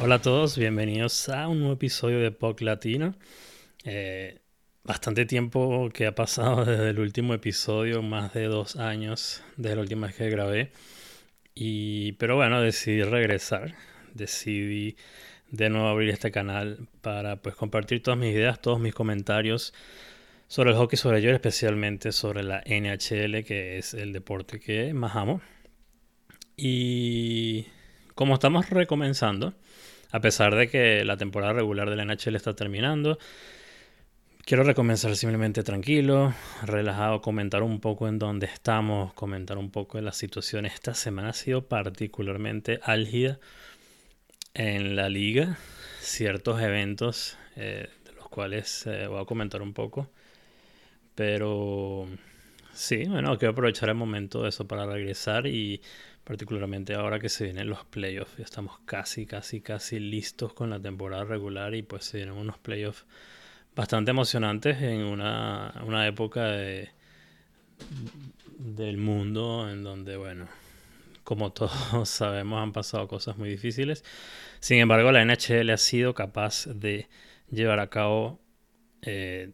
Hola a todos, bienvenidos a un nuevo episodio de POC Latino. Eh, bastante tiempo que ha pasado desde el último episodio, más de dos años desde la última vez que grabé. Y, pero bueno, decidí regresar, decidí de nuevo abrir este canal para pues compartir todas mis ideas, todos mis comentarios sobre el hockey sobre yo, especialmente sobre la NHL, que es el deporte que más amo. Y como estamos recomenzando, a pesar de que la temporada regular de la NHL está terminando, quiero recomenzar simplemente tranquilo, relajado, comentar un poco en dónde estamos, comentar un poco de la situación. Esta semana ha sido particularmente álgida en la liga, ciertos eventos eh, de los cuales eh, voy a comentar un poco. Pero sí, bueno, quiero aprovechar el momento de eso para regresar y particularmente ahora que se vienen los playoffs, ya estamos casi, casi, casi listos con la temporada regular y pues se vienen unos playoffs bastante emocionantes en una, una época de, del mundo en donde, bueno, como todos sabemos, han pasado cosas muy difíciles. Sin embargo, la NHL ha sido capaz de llevar a cabo, eh,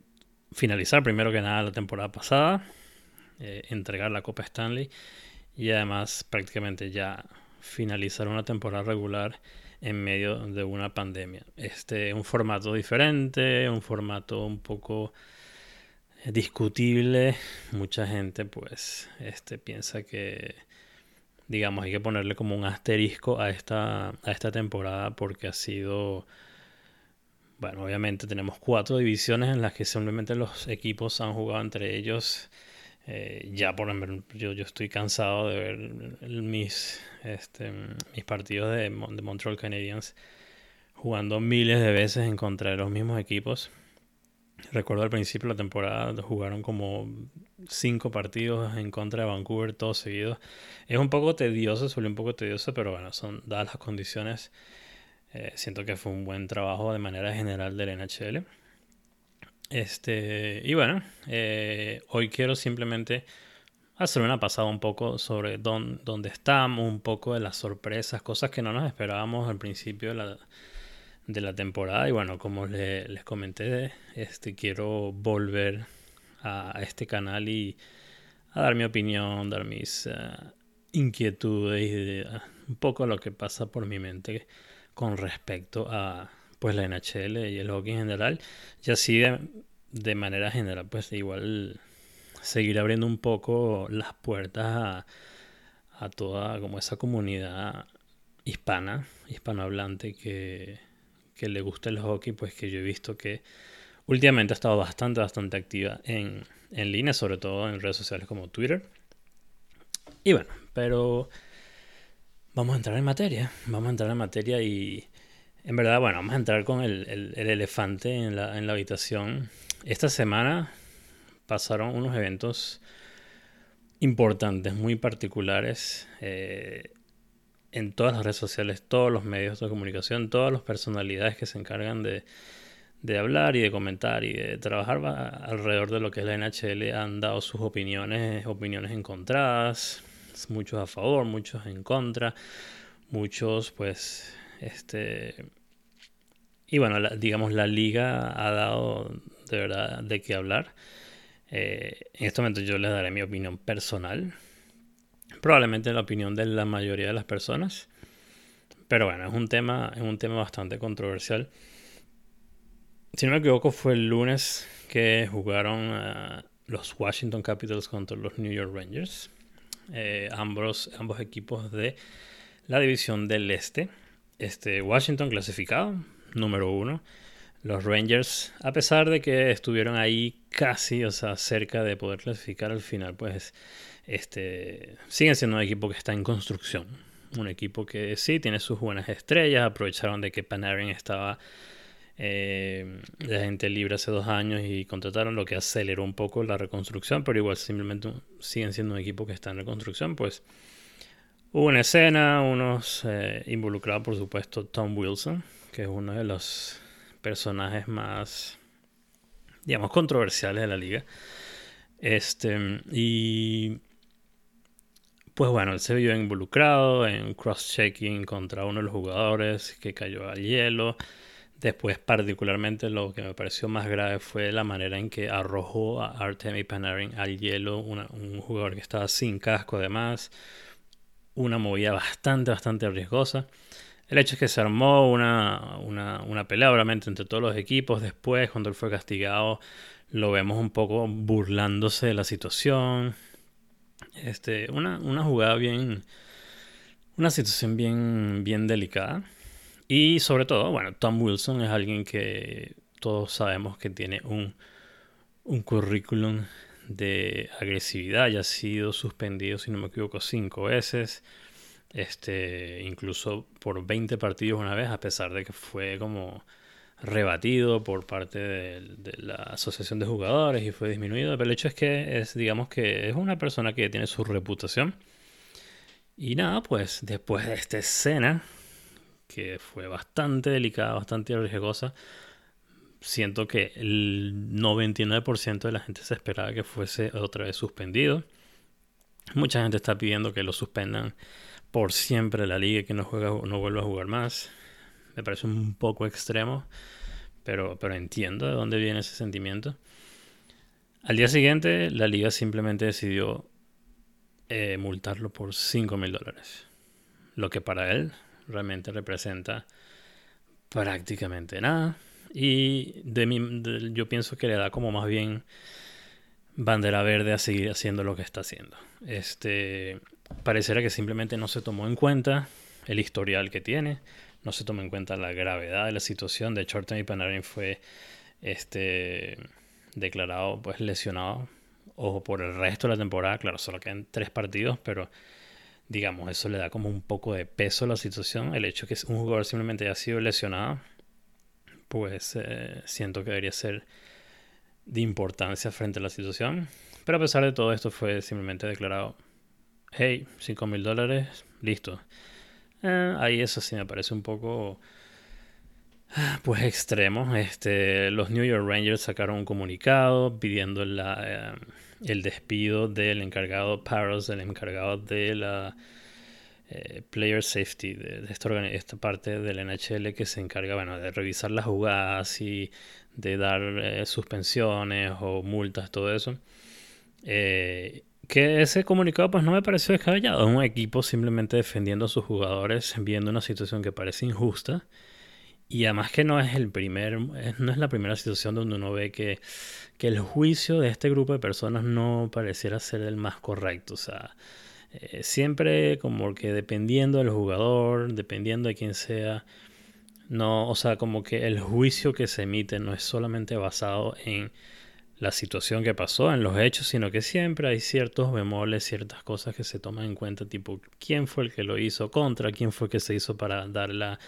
finalizar primero que nada la temporada pasada, eh, entregar la Copa Stanley y además prácticamente ya finalizar una temporada regular en medio de una pandemia. Este un formato diferente, un formato un poco discutible. Mucha gente pues este piensa que digamos hay que ponerle como un asterisco a esta a esta temporada porque ha sido bueno, obviamente tenemos cuatro divisiones en las que simplemente los equipos han jugado entre ellos eh, ya por yo, yo estoy cansado de ver mis, este, mis partidos de, de Montreal Canadiens jugando miles de veces en contra de los mismos equipos. Recuerdo al principio de la temporada jugaron como cinco partidos en contra de Vancouver todos seguidos. Es un poco tedioso, suele un poco tedioso, pero bueno, son dadas las condiciones. Eh, siento que fue un buen trabajo de manera general del NHL. Este, y bueno, eh, hoy quiero simplemente hacer una pasada un poco sobre dónde, estamos, un poco de las sorpresas, cosas que no nos esperábamos al principio de la, temporada. Y bueno, como les comenté, este, quiero volver a, este canal y a dar mi opinión, dar mis eh, inquietudes y un poco lo que pasa por mi mente con respecto a pues la NHL y el hockey en general. Y así de, manera general, pues igual seguir abriendo un poco las puertas a, toda como esa comunidad hispana, hispanohablante que, que le gusta el hockey, pues que yo he visto que últimamente ha estado bastante, bastante activa en, en línea, sobre todo en redes sociales como Twitter. Y bueno, pero vamos a entrar en materia, vamos a entrar en materia y en verdad, bueno, vamos a entrar con el, elefante en la, habitación. Esta semana pasaron unos eventos importantes, muy particulares, eh, en todas las redes sociales, todos los medios de comunicación, todas las personalidades que se encargan de, de hablar y de comentar y de trabajar alrededor de lo que es la NHL han dado sus opiniones, opiniones encontradas, muchos a favor, muchos en contra, muchos pues este, y bueno, digamos, la liga ha dado de verdad de qué hablar. Eh, en este momento yo les daré mi opinión personal. Probablemente la opinión de la mayoría de las personas. Pero bueno, es un tema, es un tema bastante controversial. Si no me equivoco, fue el lunes que jugaron eh, los Washington Capitals contra los New York Rangers. Eh, ambos, ambos equipos de la división del Este. Este, Washington clasificado, número uno. Los Rangers, a pesar de que estuvieron ahí casi, o sea, cerca de poder clasificar al final, pues este, siguen siendo un equipo que está en construcción. Un equipo que sí tiene sus buenas estrellas, aprovecharon de que Panarin estaba eh, de gente libre hace dos años y contrataron lo que aceleró un poco la reconstrucción, pero igual simplemente siguen siendo un equipo que está en reconstrucción, pues Hubo una escena, unos eh, involucrados, por supuesto, Tom Wilson, que es uno de los personajes más, digamos, controversiales de la liga. Este, y pues bueno, él se vio involucrado en cross-checking contra uno de los jugadores que cayó al hielo. Después, particularmente, lo que me pareció más grave fue la manera en que arrojó a Artemi Panarin al hielo, un jugador que estaba sin casco además. Una movida bastante, bastante riesgosa. El hecho es que se armó una, una, una pelea, obviamente, entre todos los equipos. Después, cuando él fue castigado, lo vemos un poco burlándose de la situación. Este, una, una jugada bien. Una situación bien, bien delicada. Y sobre todo, bueno, Tom Wilson es alguien que todos sabemos que tiene un, un currículum de agresividad. Ya ha sido suspendido, si no me equivoco, cinco veces. Este, incluso por 20 partidos una vez, a pesar de que fue como rebatido por parte de, la asociación de jugadores y fue disminuido. Pero el hecho es que es, digamos que es una persona que tiene su reputación. Y nada, pues después de esta escena, que fue bastante delicada, bastante riesgosa, siento que el 99% de la gente se esperaba que fuese otra vez suspendido. Mucha gente está pidiendo que lo suspendan por siempre la liga y que no, juega, no vuelva a jugar más me parece un poco extremo, pero, pero entiendo de dónde viene ese sentimiento. Al día siguiente, la liga simplemente decidió eh, multarlo por 5 mil dólares, lo que para él realmente representa prácticamente nada. Y de mi, yo pienso que le da como más bien bandera verde a seguir haciendo lo que está haciendo. Este, pareciera que simplemente no se tomó en cuenta el historial que tiene, no se toma en cuenta la gravedad de la situación. De hecho, Artemi Panarin fue este, declarado pues, lesionado o por el resto de la temporada. Claro, solo quedan tres partidos, pero digamos, eso le da como un poco de peso a la situación. El hecho de que un jugador simplemente haya sido lesionado, pues eh, siento que debería ser de importancia frente a la situación. Pero a pesar de todo esto fue simplemente declarado, hey, 5 mil dólares, listo. Eh, ahí eso sí me parece un poco pues extremo. Este, los New York Rangers sacaron un comunicado pidiendo la, eh, el despido del encargado Paros, del encargado de la eh, Player Safety, de, esta, esta, parte del NHL que se encarga bueno, de revisar las jugadas y de dar suspensiones o multas, todo eso que ese comunicado pues no me pareció descabellado. Es un equipo simplemente defendiendo a sus jugadores, viendo una situación que parece injusta. Y además que no es el primer, no es la primera situación donde uno ve que, que el juicio de este grupo de personas no pareciera ser el más correcto. O sea, eh, siempre como que dependiendo del jugador, dependiendo de quién sea, no, o sea, como que el juicio que se emite no es solamente basado en la situación que pasó en los hechos, sino que siempre hay ciertos bemoles, ciertas cosas que se toman en cuenta, tipo quién fue el que lo hizo contra, quién fue el que se hizo para dar la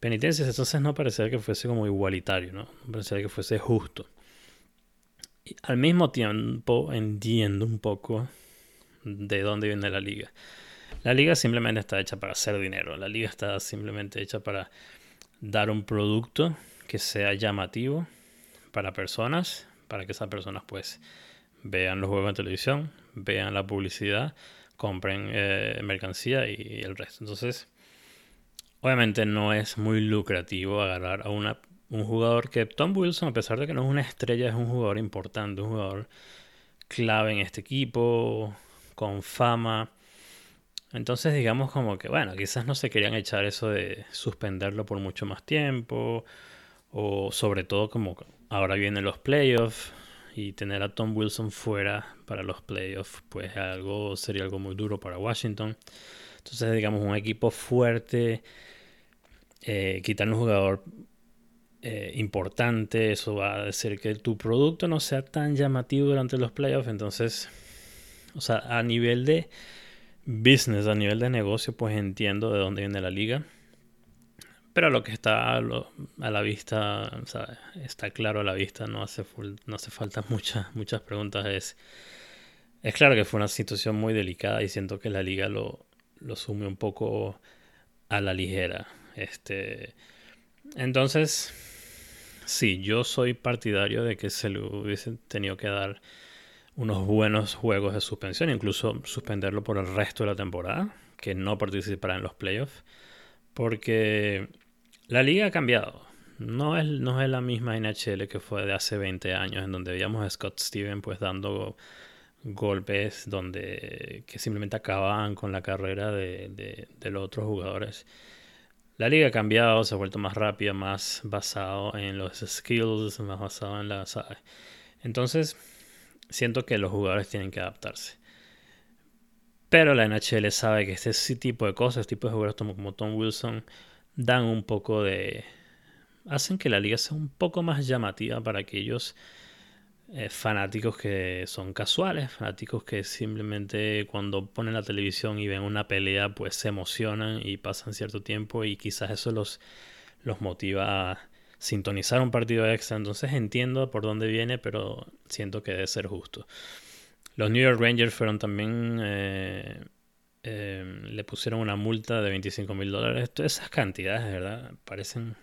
penitencia. Entonces no parecía que fuese como igualitario, ¿no? Parecía que fuese justo. Y al mismo tiempo entiendo un poco de dónde viene la liga. La liga simplemente está hecha para hacer dinero. La liga está simplemente hecha para dar un producto que sea llamativo para personas para que esas personas pues vean los juegos en televisión, vean la publicidad, compren eh, mercancía y, el resto. Entonces, obviamente no es muy lucrativo agarrar a una, un jugador que Tom Wilson, a pesar de que no es una estrella, es un jugador importante, un jugador clave en este equipo, con fama. Entonces digamos como que, bueno, quizás no se querían echar eso de suspenderlo por mucho más tiempo, o sobre todo como ahora vienen los playoffs y tener a Tom Wilson fuera para los playoffs, pues algo sería algo muy duro para Washington. Entonces, digamos, un equipo fuerte, eh, quitar un jugador eh, importante, eso va a hacer que tu producto no sea tan llamativo durante los playoffs. Entonces, o sea, a nivel de business, a nivel de negocio, pues entiendo de dónde viene la liga. Pero lo que está a, la vista, está claro a la vista, no hace, no hace falta muchas, muchas preguntas. Es, es claro que fue una situación muy delicada y siento que la liga lo, lo sume un poco a la ligera. Este, entonces, sí, yo soy partidario de que se le hubiese tenido que dar unos buenos juegos de suspensión, incluso suspenderlo por el resto de la temporada, que no participará en los playoffs, porque la liga ha cambiado. No es, no es la misma NHL que fue de hace 20 años, en donde veíamos a Scott Steven pues dando golpes donde que simplemente acababan con la carrera de, los otros jugadores. La liga ha cambiado, se ha vuelto más rápida, más basado en los skills, más basado en la... Entonces, siento que los jugadores tienen que adaptarse. Pero la NHL sabe que este tipo de cosas, este tipo de jugadores como Tom Wilson, dan un poco de... hacen que la liga sea un poco más llamativa para aquellos eh, fanáticos que son casuales, fanáticos que simplemente cuando ponen la televisión y ven una pelea pues se emocionan y pasan cierto tiempo y quizás eso los, los motiva a sintonizar un partido extra. Entonces entiendo por dónde viene, pero siento que debe ser justo. Los New York Rangers fueron también... Eh, eh, le pusieron una multa de 25 mil dólares. Esas cantidades, ¿verdad? Parecen,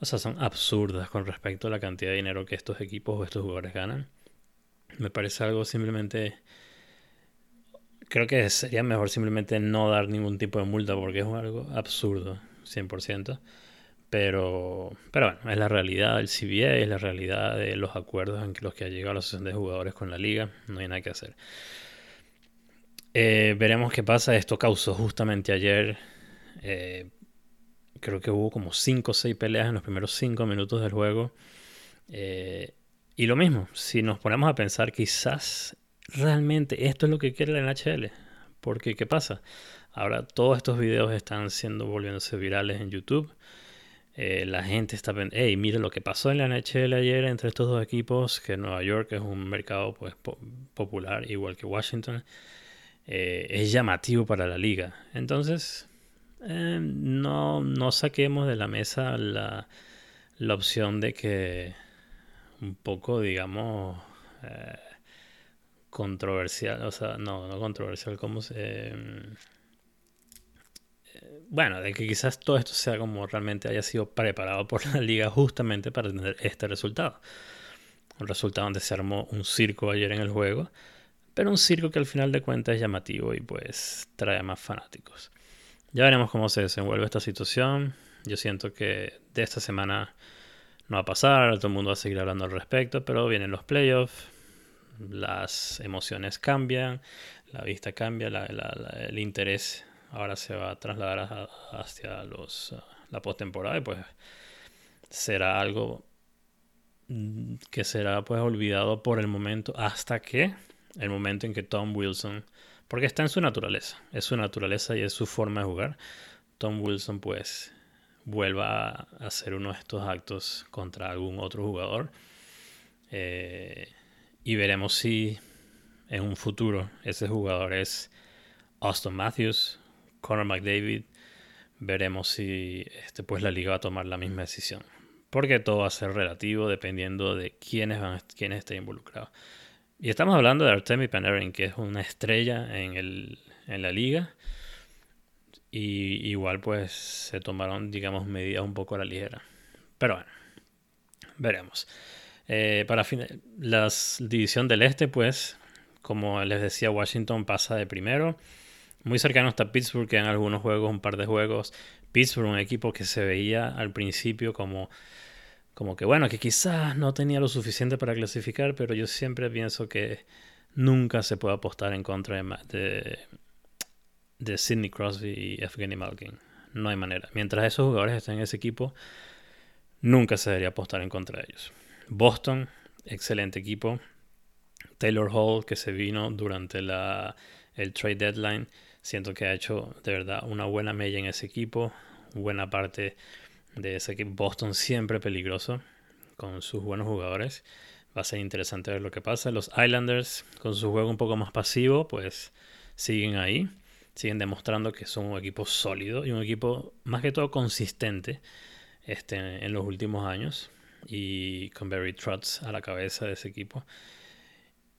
o sea, son absurdas con respecto a la cantidad de dinero que estos equipos o estos jugadores ganan. Me parece algo simplemente... Creo que sería mejor simplemente no dar ningún tipo de multa porque es algo absurdo, 100%. Pero, pero bueno, es la realidad del CBA, es la realidad de los acuerdos en los que ha llegado la asociación de jugadores con la liga. No hay nada que hacer. Eh, veremos qué pasa. Esto causó justamente ayer. Eh, creo que hubo como 5 o 6 peleas en los primeros 5 minutos del juego. Eh, y lo mismo, si nos ponemos a pensar, quizás realmente esto es lo que quiere la NHL. Porque, ¿qué pasa? Ahora todos estos videos están siendo volviéndose virales en YouTube. La gente está pensando, hey, mire lo que pasó en la NHL ayer entre estos dos equipos, que Nueva York es un mercado pues, popular, igual que Washington. Eh, es llamativo para la liga. Entonces, eh, no, no, saquemos de la mesa la, la, opción de que un poco, digamos, eh, controversial, o sea, no, no controversial, como se... bueno, de que quizás todo esto sea como realmente haya sido preparado por la liga justamente para tener este resultado. Un resultado donde se armó un circo ayer en el juego pero un circo que al final de cuentas es llamativo y pues trae más fanáticos. Ya veremos cómo se desenvuelve esta situación. Yo siento que de esta semana no va a pasar, todo el mundo va a seguir hablando al respecto, pero vienen los playoffs, las emociones cambian, la vista cambia, el interés ahora se va a trasladar hacia los, la postemporada y pues será algo mm, que será pues olvidado por el momento hasta que el momento en que Tom Wilson, porque está en su naturaleza, es su naturaleza y es su forma de jugar, Tom Wilson pues vuelva a hacer uno de estos actos contra algún otro jugador. Eh, y veremos si en un futuro ese jugador es Austin Matthews, Conor McDavid. Veremos si este, pues la liga va a tomar la misma decisión. Porque todo va a ser relativo dependiendo de quiénes, van, quiénes estén involucrados. Y estamos hablando de Artemi Panarin, que es una estrella en, el, en la liga. Y igual pues se tomaron, digamos, medidas un poco a la ligera. Pero bueno, veremos. Eh, para fin la división del este, pues, como les decía, Washington pasa de primero. Muy cercano está Pittsburgh, que en algunos juegos, un par de juegos. Pittsburgh, un equipo que se veía al principio como como que bueno, que quizás no tenía lo suficiente para clasificar, pero yo siempre pienso que nunca se puede apostar en contra de, de, Sidney Crosby y Evgeny Malkin. No hay manera. Mientras esos jugadores estén en ese equipo, nunca se debería apostar en contra de ellos. Boston, excelente equipo. Taylor Hall, que se vino durante la, el trade deadline, siento que ha hecho de verdad una buena mella en ese equipo. Buena parte de ese equipo. Boston siempre peligroso con sus buenos jugadores. Va a ser interesante ver lo que pasa. Los Islanders, con su juego un poco más pasivo, pues siguen ahí. Siguen demostrando que son un equipo sólido y un equipo más que todo consistente este, en los últimos años. Y con Barry Trotz a la cabeza de ese equipo.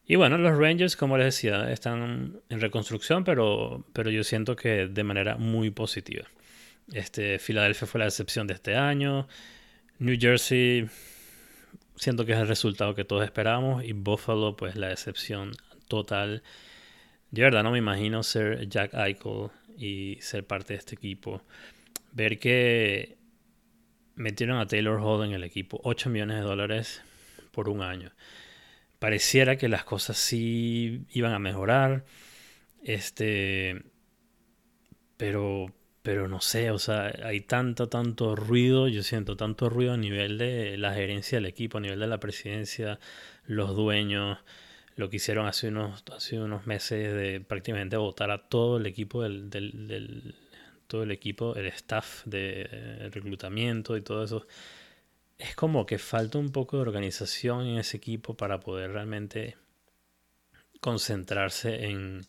Y bueno, los Rangers, como les decía, están en reconstrucción, pero, pero yo siento que de manera muy positiva. Este, Filadelfia fue la excepción de este año. New Jersey, siento que es el resultado que todos esperamos. Y Buffalo, pues la excepción total. De verdad no me imagino ser Jack Eichel y ser parte de este equipo. Ver que metieron a Taylor Hall en el equipo, 8 millones de dólares por un año. Pareciera que las cosas sí iban a mejorar. Este. Pero. Pero no sé, o sea, hay tanto, tanto ruido, yo siento tanto ruido a nivel de la gerencia del equipo, a nivel de la presidencia, los dueños, lo que hicieron hace unos, hace unos meses de prácticamente votar a todo el equipo del, del, todo el equipo, el staff de reclutamiento y todo eso. Es como que falta un poco de organización en ese equipo para poder realmente concentrarse en,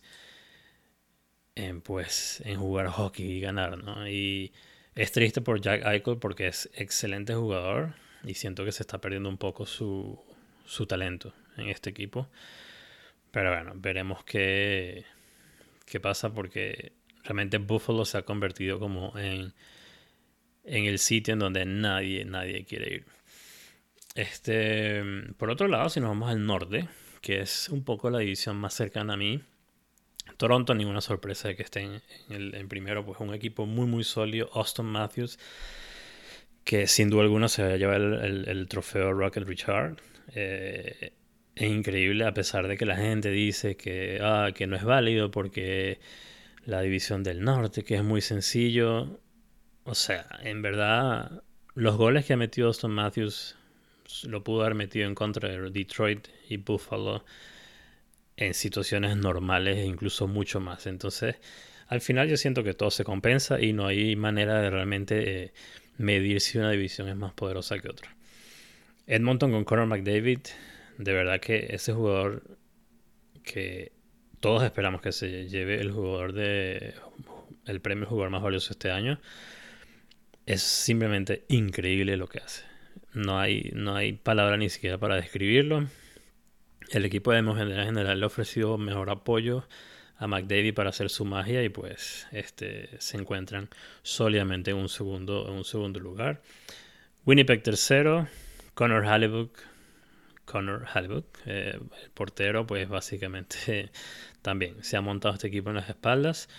pues en jugar hockey y ganar, ¿no? Y es triste por Jack Eichel porque es excelente jugador y siento que se está perdiendo un poco su, su talento en este equipo. Pero bueno, veremos qué, qué pasa porque realmente Buffalo se ha convertido como en, en el sitio en donde nadie, nadie quiere ir. Este, por otro lado, si nos vamos al norte, que es un poco la división más cercana a mí, Toronto, ninguna sorpresa de que estén en, el, primero, pues un equipo muy, muy sólido. Austin Matthews, que sin duda alguna se va a llevar el, trofeo Rocket Richard. Eh, es increíble, a pesar de que la gente dice que, ah, que no es válido porque la división del norte, que es muy sencillo. O sea, en verdad, los goles que ha metido Austin Matthews lo pudo haber metido en contra de Detroit y Buffalo en situaciones normales e incluso mucho más. Entonces, al final yo siento que todo se compensa y no hay manera de realmente eh, medir si una división es más poderosa que otra. Edmonton con Conor McDavid, de verdad que ese jugador que todos esperamos que se lleve el jugador de el premio jugador más valioso este año, es simplemente increíble lo que hace. No hay, no hay palabra ni siquiera para describirlo. El equipo de en general le ha ofrecido mejor apoyo a McDavid para hacer su magia y pues este, se encuentran sólidamente en un segundo, en un segundo lugar. Winnipeg tercero, Connor Halliburton, Connor eh, el portero, pues básicamente también se ha montado este equipo en las espaldas.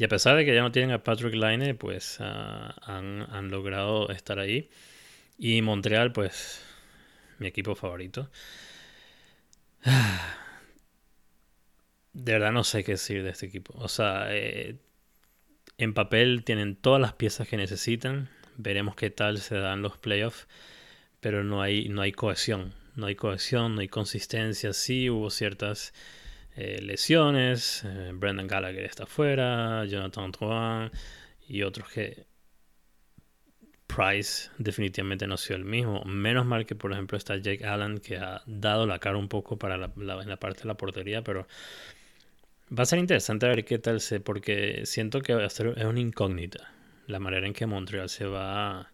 Y a pesar de que ya no tienen a Patrick Line, pues han, han, logrado estar ahí. Y Montreal, pues mi equipo favorito. De verdad no sé qué decir de este equipo. O sea, eh, en papel tienen todas las piezas que necesitan. Veremos qué tal se dan los playoffs. Pero no hay, no hay cohesión. No hay cohesión, no hay consistencia. Sí hubo ciertas eh, lesiones. Eh, Brendan Gallagher está fuera. Jonathan Troan y otros que Price definitivamente no ha sido el mismo. Menos mal que, por ejemplo, está Jake Allen, que ha dado la cara un poco para la, en la parte de la portería, pero va a ser interesante ver qué tal se, porque siento que va a ser, es una incógnita la manera en que Montreal se va,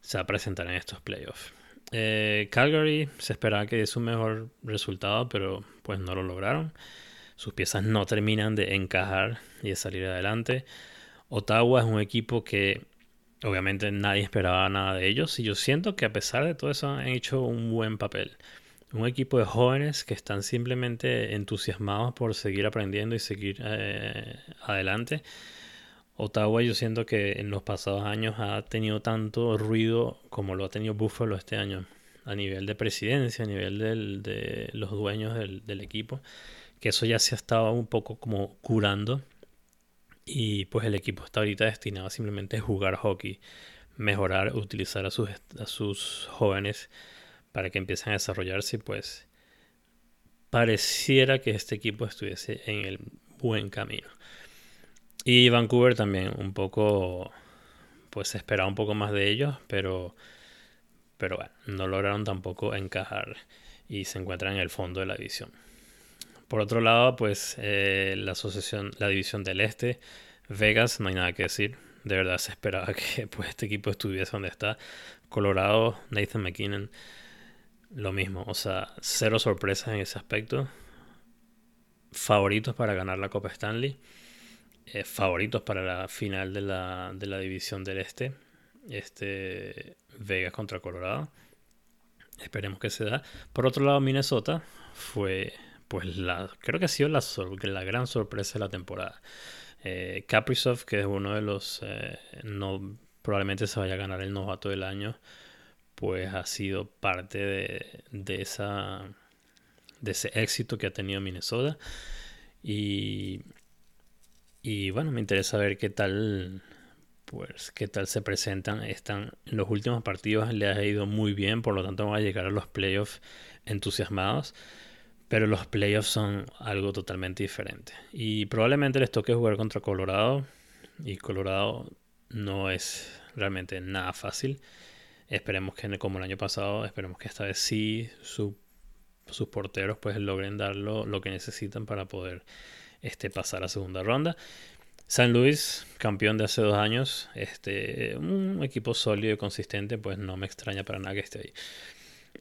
se va a presentar en estos playoffs. Eh, Calgary se esperaba que es un mejor resultado, pero pues no lo lograron. Sus piezas no terminan de encajar y de salir adelante. Ottawa es un equipo que obviamente nadie esperaba nada de ellos y yo siento que a pesar de todo eso han hecho un buen papel. Un equipo de jóvenes que están simplemente entusiasmados por seguir aprendiendo y seguir eh, adelante. Ottawa yo siento que en los pasados años ha tenido tanto ruido como lo ha tenido Buffalo este año, a nivel de presidencia, a nivel de los dueños del, del equipo, que eso ya se ha estado un poco como curando y pues el equipo está ahorita destinado a simplemente jugar hockey, mejorar, utilizar a sus, a sus jóvenes para que empiecen a desarrollarse pues pareciera que este equipo estuviese en el buen camino. Y Vancouver también un poco, pues esperaba un poco más de ellos, pero, pero bueno, no lograron tampoco encajar y se encuentran en el fondo de la división. Por otro lado, pues eh, la asociación, la división del Este, Vegas, no hay nada que decir. De verdad se esperaba que pues, este equipo estuviese donde está. Colorado, Nathan McKinnon, lo mismo. O sea, cero sorpresas en ese aspecto. Favoritos para ganar la Copa Stanley. Eh, favoritos para la final de la, de la división del Este. Este Vegas contra Colorado. Esperemos que se da. Por otro lado, Minnesota fue pues la, creo que ha sido la, la gran sorpresa de la temporada. Eh, que es uno de los, eh, no, probablemente se vaya a ganar el novato del año, pues ha sido parte de, de, esa, de ese éxito que ha tenido Minnesota. Y, y bueno, me interesa ver qué tal, pues qué tal se presentan. Están en los últimos partidos le ha ido muy bien, por lo tanto van a llegar a los playoffs entusiasmados. Pero los playoffs son algo totalmente diferente. Y probablemente les toque jugar contra Colorado. Y Colorado no es realmente nada fácil. Esperemos que como el año pasado, esperemos que esta vez sí sus porteros pues logren dar lo, que necesitan para poder este, pasar a segunda ronda. San Luis, campeón de hace dos años, este, un equipo sólido y consistente, pues no me extraña para nada que esté ahí.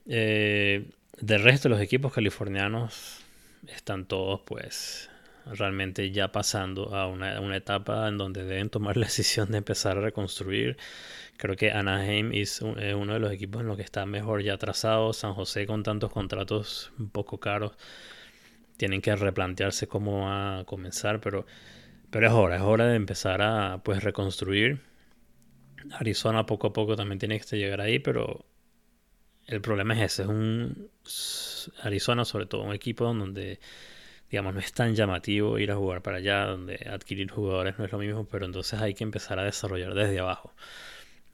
Eh, del resto los equipos californianos están todos pues realmente ya pasando a una, etapa en donde deben tomar la decisión de empezar a reconstruir. Creo que Anaheim es, uno de los equipos en los que está mejor ya trazado. San José con tantos contratos un poco caros. Tienen que replantearse cómo va a comenzar, pero, pero es hora, es hora de empezar a pues reconstruir. Arizona poco a poco también tiene que llegar ahí, pero el problema es ese, es un Arizona sobre todo un equipo donde digamos no es tan llamativo ir a jugar para allá, donde adquirir jugadores no es lo mismo, pero entonces hay que empezar a desarrollar desde abajo.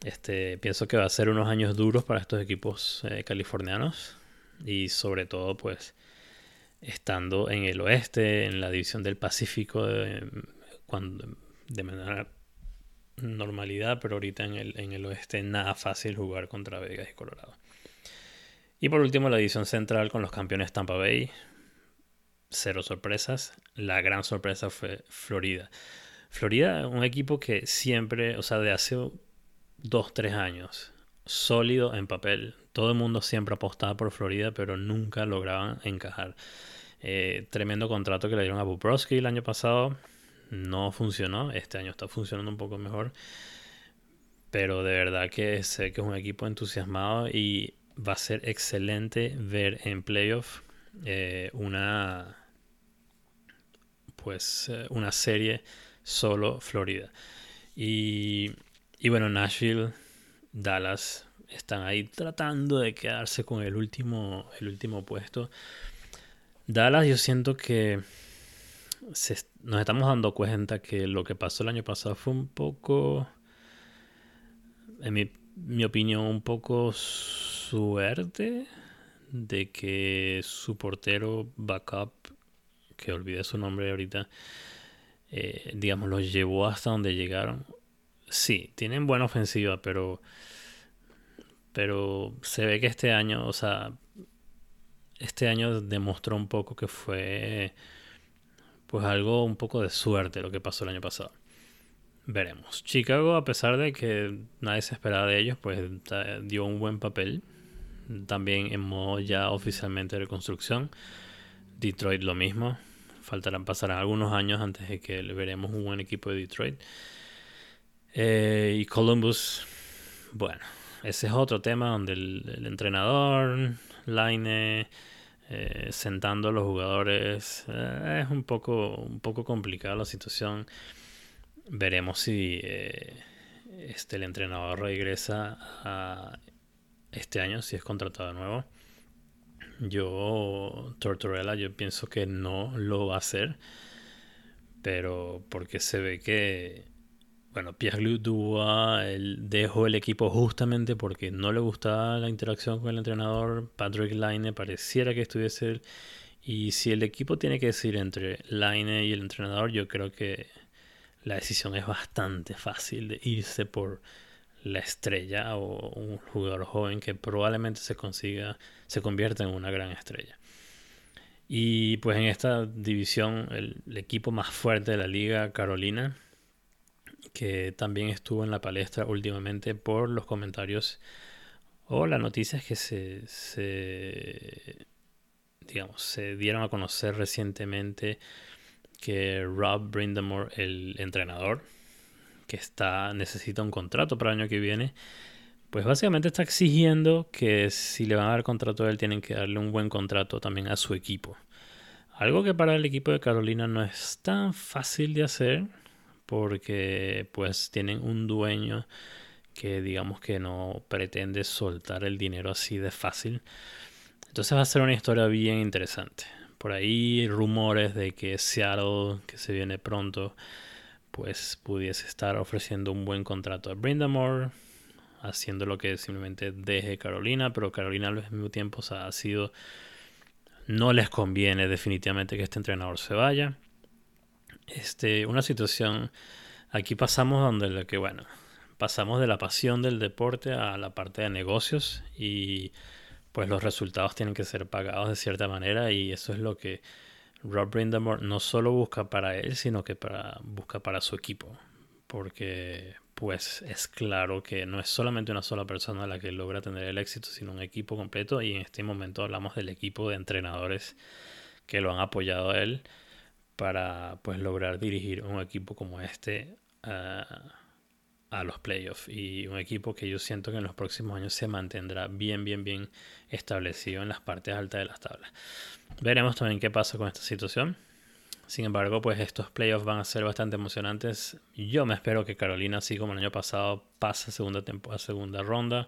Este, pienso que va a ser unos años duros para estos equipos eh, californianos y sobre todo pues estando en el oeste, en la división del Pacífico de, cuando, de manera normalidad, pero ahorita en el, en el oeste nada fácil jugar contra Vegas y Colorado. Y por último, la división central con los campeones Tampa Bay. Cero sorpresas. La gran sorpresa fue Florida. Florida, un equipo que siempre, o sea, de hace dos, tres años, sólido en papel. Todo el mundo siempre apostaba por Florida, pero nunca lograban encajar. Eh, tremendo contrato que le dieron a Bobrovsky el año pasado. No funcionó. Este año está funcionando un poco mejor. Pero de verdad que sé que es un equipo entusiasmado y va a ser excelente ver en playoff eh, una pues eh, una serie solo Florida y, y bueno Nashville Dallas están ahí tratando de quedarse con el último el último puesto Dallas yo siento que nos estamos dando cuenta que lo que pasó el año pasado fue un poco en mi, mi opinión un poco suerte de que su portero backup, que olvidé su nombre ahorita, eh, digamos, los llevó hasta donde llegaron. Sí, tienen buena ofensiva, pero, pero se ve que este año, o sea, este año demostró un poco que fue pues algo un poco de suerte lo que pasó el año pasado. Veremos. Chicago, a pesar de que nadie se esperaba de ellos, pues dio un buen papel también en modo ya oficialmente de reconstrucción. Detroit lo mismo. Faltarán, pasarán algunos años antes de que veremos un buen equipo de Detroit. Eh, y Columbus, bueno, ese es otro tema donde el, entrenador, Line, eh, sentando a los jugadores, eh, es un poco, un poco complicada la situación. Veremos si este, el entrenador regresa a este año, si es contratado de nuevo. Yo, Tortorella, yo pienso que no lo va a hacer. Pero porque se ve que, bueno, Pierre-Luc Dubois él dejó el equipo justamente porque no le gustaba la interacción con el entrenador. Patrick Line pareciera que estuviese él. Y si el equipo tiene que decir entre Line y el entrenador, yo creo que la decisión es bastante fácil de irse por la estrella o un jugador joven que probablemente se consiga, se convierta en una gran estrella. Y pues en esta división, el, equipo más fuerte de la liga, Carolina, que también estuvo en la palestra últimamente por los comentarios o las noticias que se, se digamos, se dieron a conocer recientemente que Rob Brindamore, el entrenador, que está, necesita un contrato para el año que viene, pues básicamente está exigiendo que si le van a dar contrato a él, tienen que darle un buen contrato también a su equipo. Algo que para el equipo de Carolina no es tan fácil de hacer porque pues tienen un dueño que digamos que no pretende soltar el dinero así de fácil. Entonces va a ser una historia bien interesante. Por ahí rumores de que Seattle, que se viene pronto, pues pudiese estar ofreciendo un buen contrato a Brindamore, haciendo lo que simplemente deje Carolina, pero Carolina al mismo tiempo ha sido no les conviene definitivamente que este entrenador se vaya. Este, una situación, aquí pasamos donde que, bueno, pasamos de la pasión del deporte a la parte de negocios y pues los resultados tienen que ser pagados de cierta manera y eso es lo que Rob Brindamore no solo busca para él, sino que para, busca para su equipo. Porque pues es claro que no es solamente una sola persona la que logra tener el éxito, sino un equipo completo. Y en este momento hablamos del equipo de entrenadores que lo han apoyado a él para pues lograr dirigir un equipo como este a, a los playoffs. Y un equipo que yo siento que en los próximos años se mantendrá bien, bien, bien establecido en las partes altas de las tablas. Veremos también qué pasa con esta situación. Sin embargo, pues estos playoffs van a ser bastante emocionantes. Yo me espero que Carolina, así como el año pasado, pase segunda, temporada, segunda ronda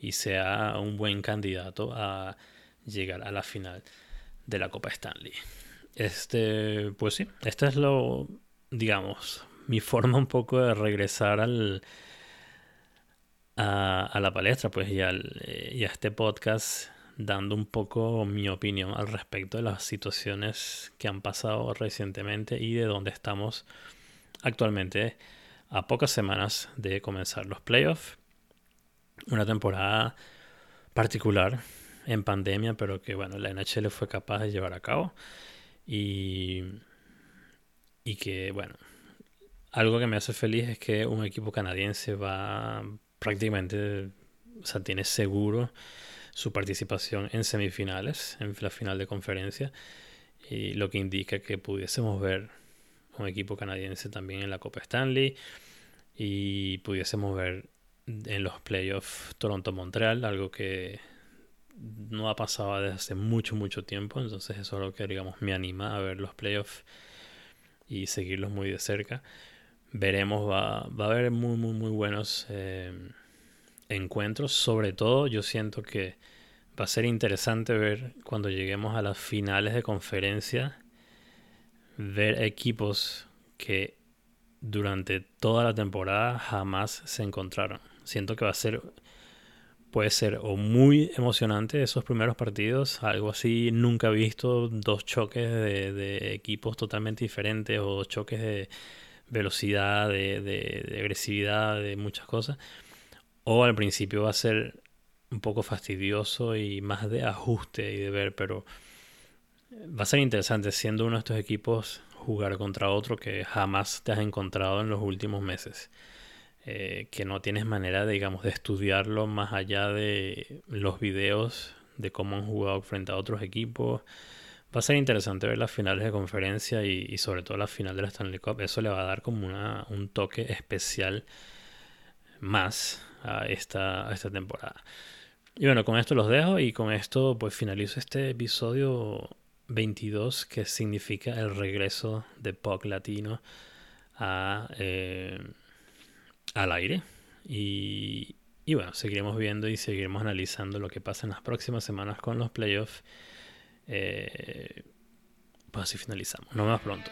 y sea un buen candidato a llegar a la final de la Copa Stanley. Este, pues sí, esta es lo, digamos, mi forma un poco de regresar al, a, la palestra, pues, y, eh, y a este podcast dando un poco mi opinión al respecto de las situaciones que han pasado recientemente y de dónde estamos actualmente a pocas semanas de comenzar los playoffs. Una temporada particular en pandemia, pero que bueno, la NHL fue capaz de llevar a cabo. Y, y que bueno, algo que me hace feliz es que un equipo canadiense va prácticamente, o sea, tiene seguro su participación en semifinales, en la final de conferencia, y lo que indica que pudiésemos ver un equipo canadiense también en la Copa Stanley y pudiésemos ver en los playoffs Toronto-Montreal, algo que no ha pasado desde hace mucho, mucho tiempo, entonces eso es lo que digamos me anima a ver los playoffs y seguirlos muy de cerca. Veremos, va, va a haber muy, muy, muy buenos... Eh, encuentros. Sobre todo yo siento que va a ser interesante ver cuando lleguemos a las finales de conferencia, ver equipos que durante toda la temporada jamás se encontraron. Siento que va a ser, puede ser o muy emocionante esos primeros partidos, algo así nunca visto, dos choques de, equipos totalmente diferentes o dos choques de velocidad, de agresividad, de muchas cosas o al principio va a ser un poco fastidioso y más de ajuste y de ver, pero va a ser interesante siendo uno de estos equipos jugar contra otro que jamás te has encontrado en los últimos meses. Eh, que no tienes manera, digamos, de estudiarlo más allá de los videos de cómo han jugado frente a otros equipos. Va a ser interesante ver las finales de conferencia y, sobre todo la final de la Stanley Cup. Eso le va a dar como una, un toque especial más a esta, esta temporada. Y bueno, con esto los dejo y con esto pues finalizo este episodio 22 que significa el regreso de Pop Latino a, eh, al aire. Y, y, bueno, seguiremos viendo y seguiremos analizando lo que pasa en las próximas semanas con los playoffs. Eh, pues así finalizamos. Nos vemos pronto.